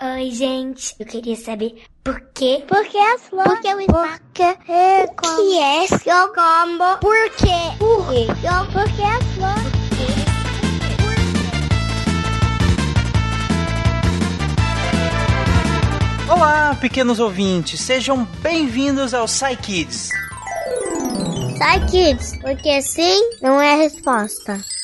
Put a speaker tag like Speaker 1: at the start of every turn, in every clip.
Speaker 1: Oi, gente. Eu queria saber por quê?
Speaker 2: Por que as flores?
Speaker 1: Por que o espaço?
Speaker 2: Por que é
Speaker 1: que é seu combo? Por quê?
Speaker 2: Por quê? Por que as flores?
Speaker 3: Olá, pequenos ouvintes, sejam bem-vindos ao Psy Kids.
Speaker 2: Psy Kids, porque sim não é a resposta.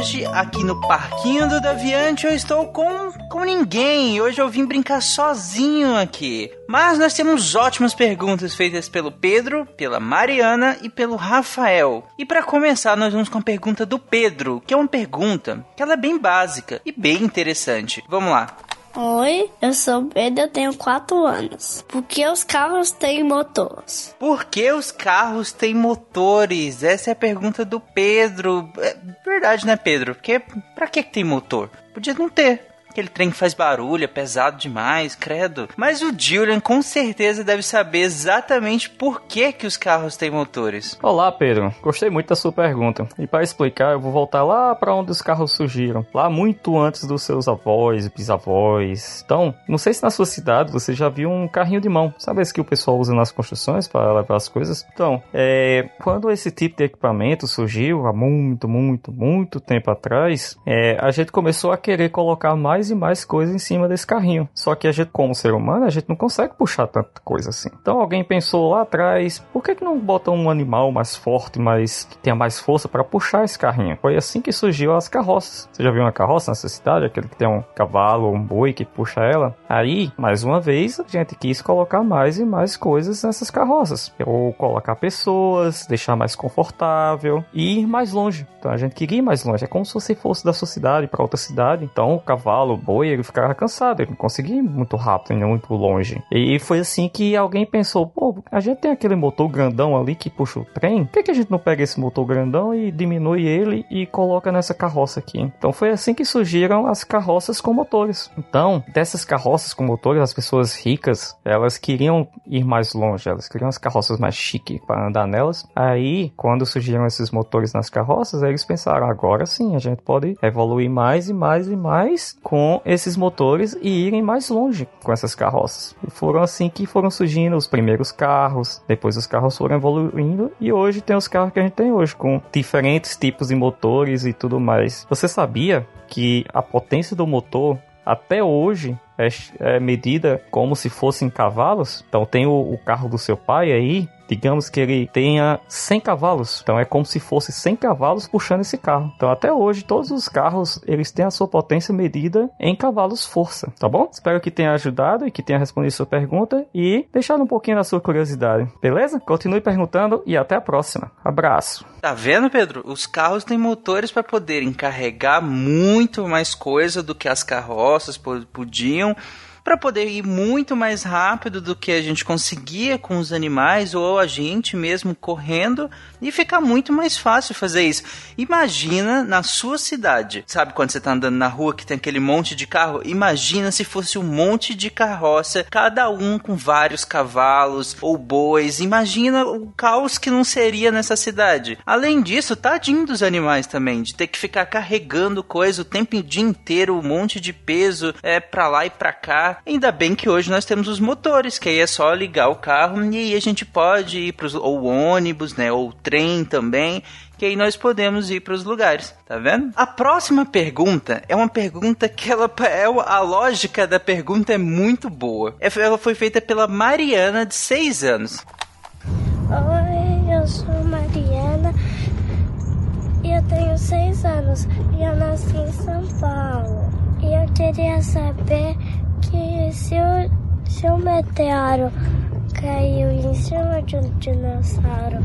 Speaker 3: Hoje, aqui no Parquinho do Daviante, eu estou com, com ninguém. Hoje eu vim brincar sozinho aqui. Mas nós temos ótimas perguntas feitas pelo Pedro, pela Mariana e pelo Rafael. E para começar, nós vamos com a pergunta do Pedro, que é uma pergunta que ela é bem básica e bem interessante. Vamos lá.
Speaker 4: Oi, eu sou Pedro, eu tenho 4 anos. Por que os carros têm motores?
Speaker 3: Por que os carros têm motores? Essa é a pergunta do Pedro. É verdade, né, Pedro? Porque pra que tem motor? Podia não ter. Aquele trem que faz barulho, é pesado demais, credo. Mas o Julian com certeza deve saber exatamente por que, que os carros têm motores.
Speaker 5: Olá, Pedro. Gostei muito da sua pergunta. E para explicar, eu vou voltar lá para onde os carros surgiram. Lá muito antes dos seus avós e bisavós. Então, não sei se na sua cidade você já viu um carrinho de mão. Sabe esse que o pessoal usa nas construções para levar as coisas? Então, é, quando esse tipo de equipamento surgiu, há muito, muito, muito tempo atrás, é, a gente começou a querer colocar mais mais e mais coisas em cima desse carrinho. Só que a gente, como ser humano, a gente não consegue puxar tanta coisa assim. Então alguém pensou lá atrás, por que, que não bota um animal mais forte, mais que tenha mais força para puxar esse carrinho? Foi assim que surgiu as carroças. Você já viu uma carroça nessa cidade? Aquele que tem um cavalo ou um boi que puxa ela? Aí, mais uma vez, a gente quis colocar mais e mais coisas nessas carroças. Ou colocar pessoas, deixar mais confortável e ir mais longe. Então a gente queria ir mais longe. É como se você fosse da sua cidade para outra cidade. Então o cavalo cavalo, boi, ele ficava cansado, ele não conseguia ir muito rápido, nem muito longe. E foi assim que alguém pensou, pô, a gente tem aquele motor grandão ali que puxa o trem, por que, que a gente não pega esse motor grandão e diminui ele e coloca nessa carroça aqui? Então foi assim que surgiram as carroças com motores. Então, dessas carroças com motores, as pessoas ricas, elas queriam ir mais longe, elas queriam as carroças mais chiques para andar nelas. Aí, quando surgiram esses motores nas carroças, eles pensaram, agora sim, a gente pode evoluir mais e mais e mais com com esses motores e irem mais longe com essas carroças. E foram assim que foram surgindo os primeiros carros, depois os carros foram evoluindo e hoje tem os carros que a gente tem hoje, com diferentes tipos de motores e tudo mais. Você sabia que a potência do motor até hoje é, é medida como se fossem cavalos? Então tem o, o carro do seu pai aí, digamos que ele tenha 100 cavalos. Então é como se fosse 100 cavalos puxando esse carro. Então até hoje todos os carros eles têm a sua potência medida em cavalos força, tá bom? Espero que tenha ajudado e que tenha respondido sua pergunta e deixado um pouquinho da sua curiosidade. Beleza? Continue perguntando e até a próxima. Abraço.
Speaker 3: Tá vendo, Pedro? Os carros têm motores para poderem carregar muito mais coisa do que as carroças podiam para poder ir muito mais rápido do que a gente conseguia com os animais ou a gente mesmo correndo e ficar muito mais fácil fazer isso. Imagina na sua cidade, sabe quando você tá andando na rua que tem aquele monte de carro? Imagina se fosse um monte de carroça, cada um com vários cavalos ou bois. Imagina o caos que não seria nessa cidade. Além disso, tadinho dos animais também, de ter que ficar carregando coisa o tempo o dia inteiro, um monte de peso é para lá e para cá. Ainda bem que hoje nós temos os motores, que aí é só ligar o carro e aí a gente pode ir para ou ônibus, né, ou trem também, que aí nós podemos ir para os lugares, tá vendo? A próxima pergunta é uma pergunta que ela é a lógica da pergunta é muito boa. É, ela foi feita pela Mariana de 6 anos.
Speaker 6: Oi, eu sou Mariana e eu tenho 6 anos e eu nasci em São Paulo. E eu queria saber que se o, se o meteoro caiu em cima de um dinossauro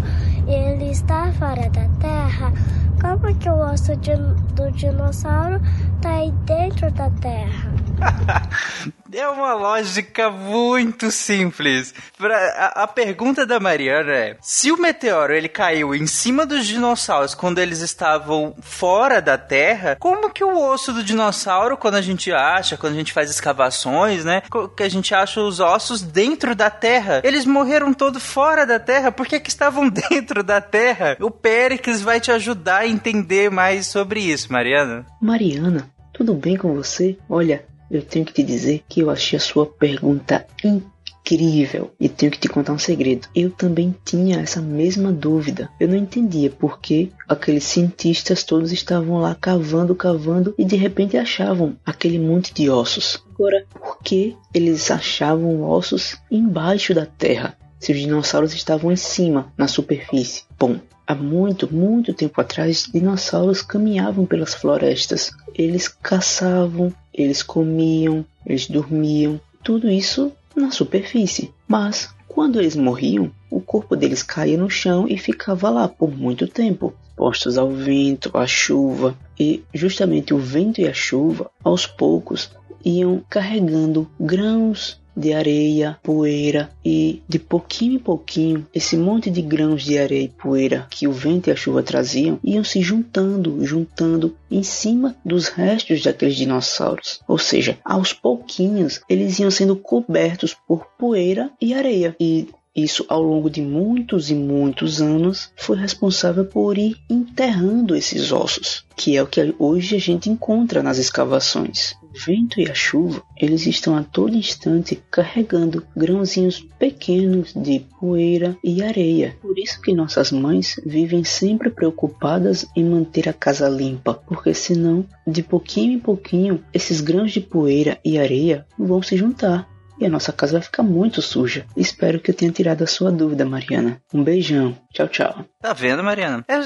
Speaker 6: e ele está fora da Terra, como que o osso de, do dinossauro está aí dentro da Terra?
Speaker 3: É uma lógica muito simples. Pra, a, a, pergunta da Mariana é: se o meteoro ele caiu em cima dos dinossauros quando eles estavam fora da Terra, como que o osso do dinossauro, quando a gente acha, quando a gente faz escavações, né, que a gente acha os ossos dentro da Terra, eles morreram todos fora da Terra? Por que que estavam dentro da Terra? O Péricles vai te ajudar a entender mais sobre isso, Mariana.
Speaker 7: Mariana, tudo bem com você? Olha, eu tenho que te dizer que eu achei a sua pergunta incrível e tenho que te contar um segredo. Eu também tinha essa mesma dúvida. Eu não entendia por que aqueles cientistas todos estavam lá cavando, cavando e de repente achavam aquele monte de ossos. Agora, por que eles achavam ossos embaixo da terra? Se os dinossauros estavam em cima, na superfície. Bom, Há muito, muito tempo atrás, dinossauros caminhavam pelas florestas. Eles caçavam, eles comiam, eles dormiam, tudo isso na superfície. Mas quando eles morriam, o corpo deles caía no chão e ficava lá por muito tempo, postos ao vento, à chuva, e justamente o vento e a chuva, aos poucos, iam carregando grãos de areia, poeira e de pouquinho em pouquinho esse monte de grãos de areia e poeira que o vento e a chuva traziam iam se juntando, juntando em cima dos restos daqueles dinossauros. Ou seja, aos pouquinhos eles iam sendo cobertos por poeira e areia e isso, ao longo de muitos e muitos anos, foi responsável por ir enterrando esses ossos, que é o que hoje a gente encontra nas escavações. O vento e a chuva, eles estão a todo instante carregando grãozinhos pequenos de poeira e areia. Por isso que nossas mães vivem sempre preocupadas em manter a casa limpa, porque senão, de pouquinho em pouquinho, esses grãos de poeira e areia vão se juntar e a nossa casa vai ficar muito suja. Espero que eu tenha tirado a sua dúvida, Mariana. Um beijão. Tchau, tchau.
Speaker 3: Tá vendo, Mariana? É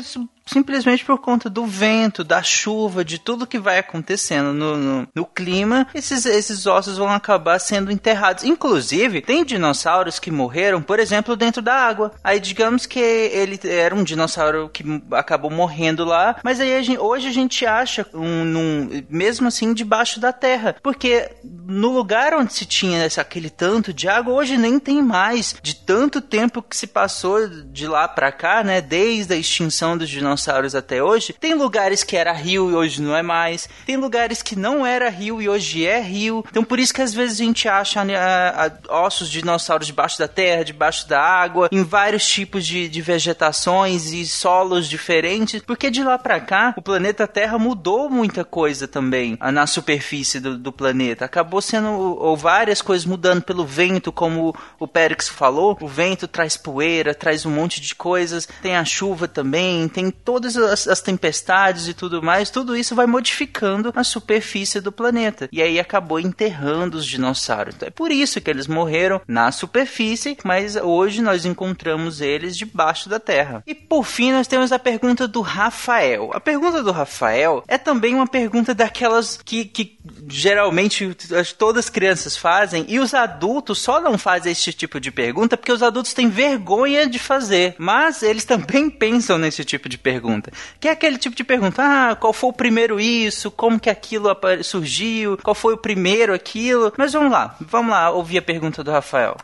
Speaker 3: simplesmente por conta do vento, da chuva, de tudo que vai acontecendo no, no, no, clima, esses, esses ossos vão acabar sendo enterrados. Inclusive, tem dinossauros que morreram, por exemplo, dentro da água. Aí, digamos que ele era um dinossauro que acabou morrendo lá, mas aí a gente, hoje a gente acha um, mesmo assim debaixo da terra, porque no lugar onde se tinha esse, aquele tanto de água, hoje nem tem mais, de tanto tempo que se passou de lá para cá, né, desde a extinção dos dinossauros até hoje, tem lugares que era rio e hoje não é mais, tem lugares que não era rio e hoje é rio. Então por isso que às vezes a gente acha né, a, a, ossos de dinossauros debaixo da terra, debaixo da água, em vários tipos de, de vegetações e solos diferentes, porque de lá para cá o planeta Terra mudou muita coisa também na superfície do, do planeta. Acabou sendo ou várias coisas mudando pelo vento, como o Périx falou. O vento traz poeira, traz um monte de coisas. Tem a chuva também, tem todas as, as, tempestades e tudo mais, tudo isso vai modificando a superfície do planeta. E aí acabou enterrando os dinossauros. Então é por isso que eles morreram na superfície, mas hoje nós encontramos eles debaixo da terra. E por fim, nós temos a pergunta do Rafael. A pergunta do Rafael é também uma pergunta daquelas que, que geralmente todas as crianças fazem e os adultos só não fazem esse tipo de pergunta porque os adultos têm vergonha de fazer, mas eles também pensam nesse tipo de pergunta pergunta. Que é aquele tipo de pergunta: ah, qual foi o primeiro isso? Como que aquilo surgiu? Qual foi o primeiro aquilo? Mas vamos lá, vamos lá ouvir a pergunta do Rafael.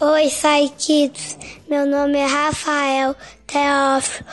Speaker 6: Oi, Sai Kids. Meu nome é Rafael Teófilo.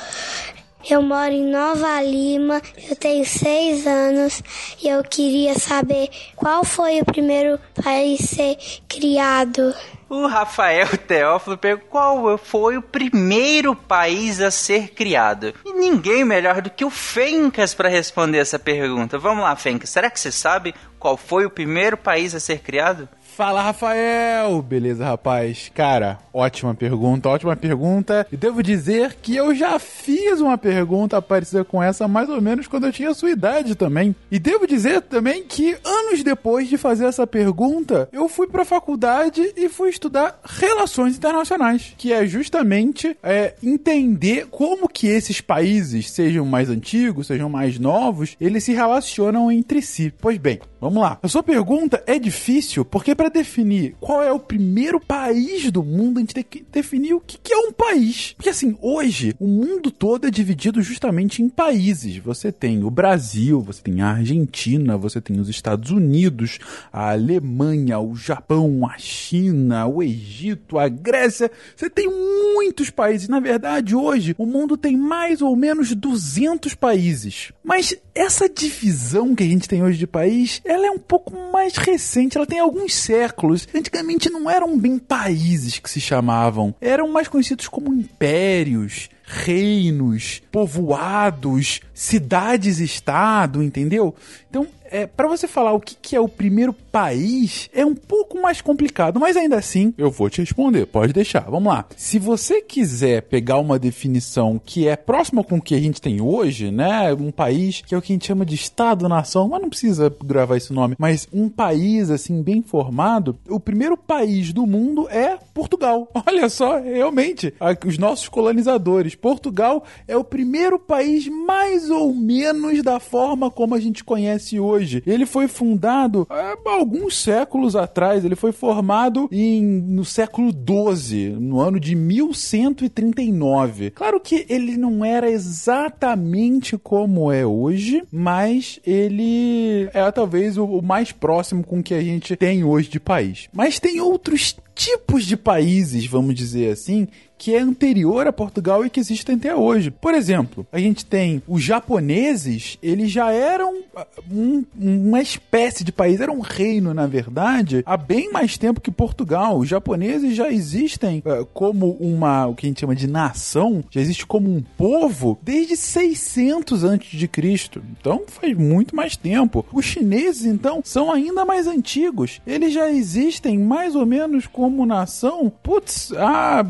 Speaker 6: Eu moro em Nova Lima, eu tenho seis anos e eu queria saber qual foi o primeiro país a ser criado.
Speaker 3: O Rafael Teófilo perguntou qual foi o primeiro país a ser criado. E ninguém melhor do que o Fencas para responder essa pergunta. Vamos lá, Fencas. Será que você sabe qual foi o primeiro país a ser criado?
Speaker 8: Fala, Rafael! Beleza, rapaz? Cara, ótima pergunta, ótima pergunta. E devo dizer que eu já fiz uma pergunta parecida com essa mais ou menos quando eu tinha sua idade também. E devo dizer também que anos depois de fazer essa pergunta, eu fui pra faculdade e fui estudar relações internacionais, que é justamente é, entender como que esses países, sejam mais antigos, sejam mais novos, eles se relacionam entre si. Pois bem, Vamos lá. A sua pergunta é difícil porque para definir qual é o primeiro país do mundo, a gente tem que definir o que é um país. Porque assim, hoje o mundo todo é dividido justamente em países. Você tem o Brasil, você tem a Argentina, você tem os Estados Unidos, a Alemanha, o Japão, a China, o Egito, a Grécia. Você tem muitos países. Na verdade, hoje o mundo tem mais ou menos 200 países. Mas essa divisão que a gente tem hoje de país, ela é um pouco mais recente, ela tem alguns séculos. Antigamente não eram bem países que se chamavam, eram mais conhecidos como impérios, reinos, povoados, cidades-estado, entendeu? Então, é, para você falar o que, que, é o primeiro país, é um pouco mais complicado, mas ainda assim eu vou te responder. Pode deixar. Vamos lá. Se você quiser pegar uma definição que é próxima com o que a gente tem hoje, né? Um país que é o que a gente chama de Estado-nação, mas não precisa gravar esse nome, mas um país assim bem formado, o primeiro país do mundo é Portugal. Olha só, realmente, os nossos colonizadores. Portugal é o primeiro país mais ou menos da forma como a gente conhece hoje hoje. Ele foi fundado há alguns séculos atrás. Ele foi formado em, no século XII, no ano de 1139. Claro que ele não era exatamente como é hoje, mas ele é talvez o, o mais próximo com que a gente tem hoje de país. Mas tem outros tipos de países, vamos dizer assim, que é anterior a Portugal e que existem até hoje. Por exemplo, a gente tem os japoneses, eles já eram ah, um, uma espécie de país, era um reino, na verdade, há bem mais tempo que Portugal. Os japoneses já existem uh, como uma, o que a gente chama de nação, já existe como um povo desde 600 antes de Cristo. Então faz muito mais tempo. Os chineses, então, são ainda mais antigos. Eles já existem mais ou menos como nação, putz, há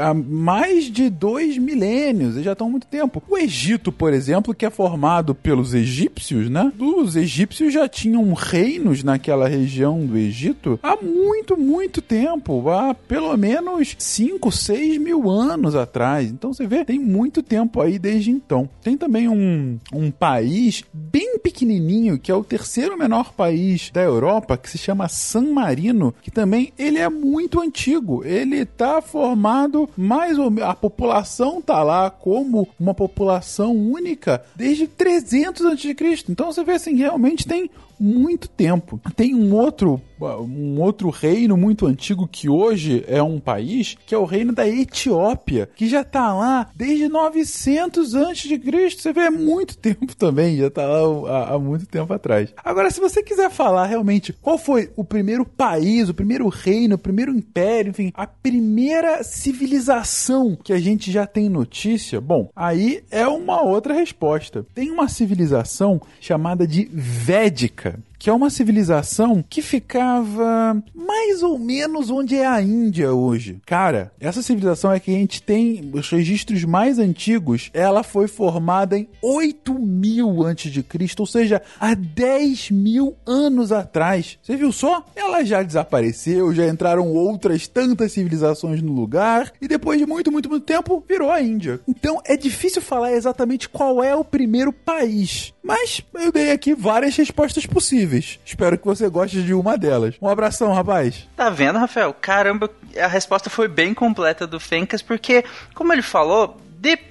Speaker 8: há mais de dois milênios, eles já estão há muito tempo. O Egito, por exemplo, que é formado pelos egípcios, né? Os egípcios já tinham reinos naquela região do Egito há muito, muito tempo, há pelo menos 5, 6 mil anos atrás. Então você vê, tem muito tempo aí desde então. Tem também um, um país bem pequenininho, que é o terceiro menor país da Europa, que se chama San Marino, que também ele é muito antigo. Ele está formado mais ou menos. A população tá lá como uma população única desde 300 a.C. Então você vê assim, realmente tem muito tempo. Tem um outro, um outro reino muito antigo que hoje é um país, que é o reino da Etiópia, que já está lá desde 900 antes de Cristo. Você vê, é muito tempo também, já está lá há, há, muito tempo atrás. Agora, se você quiser falar realmente qual foi o primeiro país, o primeiro reino, o primeiro império, enfim, a primeira civilização que a gente já tem notícia, bom, aí é uma outra resposta. Tem uma civilização chamada de Védica Okay. Que é uma civilização que ficava mais ou menos onde é a Índia hoje. Cara, essa civilização é que a gente tem os registros mais antigos. Ela foi formada em 8 mil antes de Cristo, ou seja, há 10 mil anos atrás. Você viu só? Ela já desapareceu, já entraram outras tantas civilizações no lugar e depois de muito, muito, muito tempo virou a Índia. Então é difícil falar exatamente qual é o primeiro país, mas eu dei aqui várias respostas possíveis Espero que você goste de uma delas. Um abração, rapaz.
Speaker 3: Tá vendo, Rafael? Caramba, a resposta foi bem completa do Fencas, porque, como ele falou,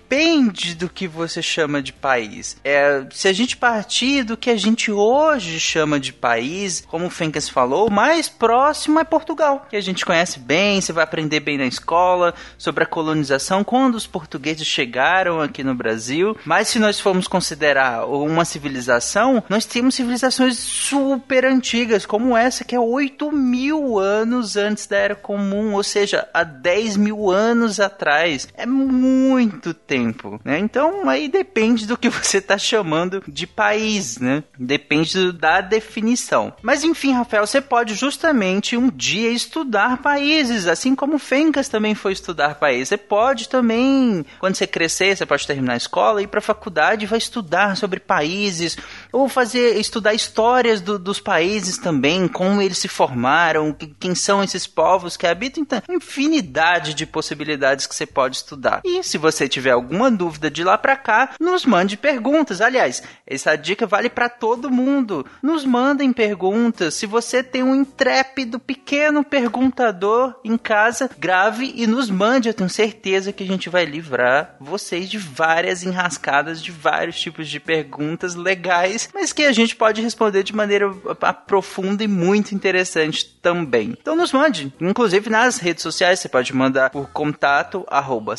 Speaker 3: depende do que você chama de país. É, se a gente partir do que a gente hoje chama de país, como o Fencas falou, o mais próximo é Portugal, que a gente conhece bem, você vai aprender bem na escola sobre a colonização, quando os portugueses chegaram aqui no Brasil. Mas se nós formos considerar uma civilização, nós temos civilizações super antigas, como essa que é 8 mil anos antes da Era Comum, ou seja, há 10 mil anos atrás. É muito tempo tempo, né? Então aí depende do que você está chamando de país, né? Depende da definição. Mas enfim, Rafael, você pode justamente um dia estudar países, assim como Fencas também foi estudar países. Você pode também, quando você crescer, você pode terminar a escola, ir para a faculdade e vai estudar sobre países, ou fazer estudar histórias do, dos países também, como eles se formaram, quem são esses povos que habitam, então, infinidade de possibilidades que você pode estudar. E se você tiver algum alguma dúvida de lá para cá, nos mande perguntas. Aliás, essa dica vale para todo mundo. Nos mandem perguntas. Se você tem um intrépido pequeno perguntador em casa, grave e nos mande. Eu tenho certeza que a gente vai livrar vocês de várias enrascadas, de vários tipos de perguntas legais, mas que a gente pode responder de maneira profunda e muito interessante também. Então nos mande, inclusive nas redes sociais, você pode mandar por contato arroba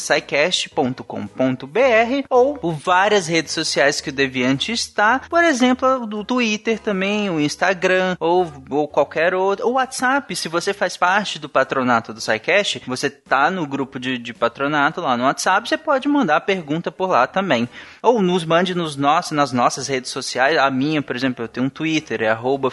Speaker 3: ou por várias redes sociais que o Deviante está, por exemplo, do Twitter também, o Instagram ou, ou qualquer outro, o WhatsApp, se você faz parte do patronato do SciCast, você tá no grupo de, de patronato lá no WhatsApp, você pode mandar pergunta por lá também. Ou nos mande nos nossos, nas nossas redes sociais, a minha, por exemplo, eu tenho um Twitter, é arroba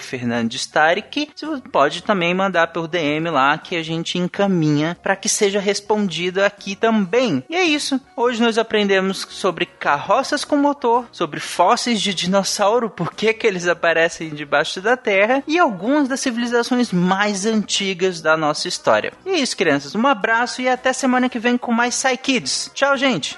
Speaker 3: você pode também mandar por DM lá que a gente encaminha para que seja respondido aqui também. E é isso. Hoje nós aprendemos sobre carroças com motor, sobre fósseis de dinossauro, por que, que eles aparecem debaixo da terra e algumas das civilizações mais antigas da nossa história. E é isso, crianças. Um abraço e até semana que vem com mais Psy Kids. Tchau, gente!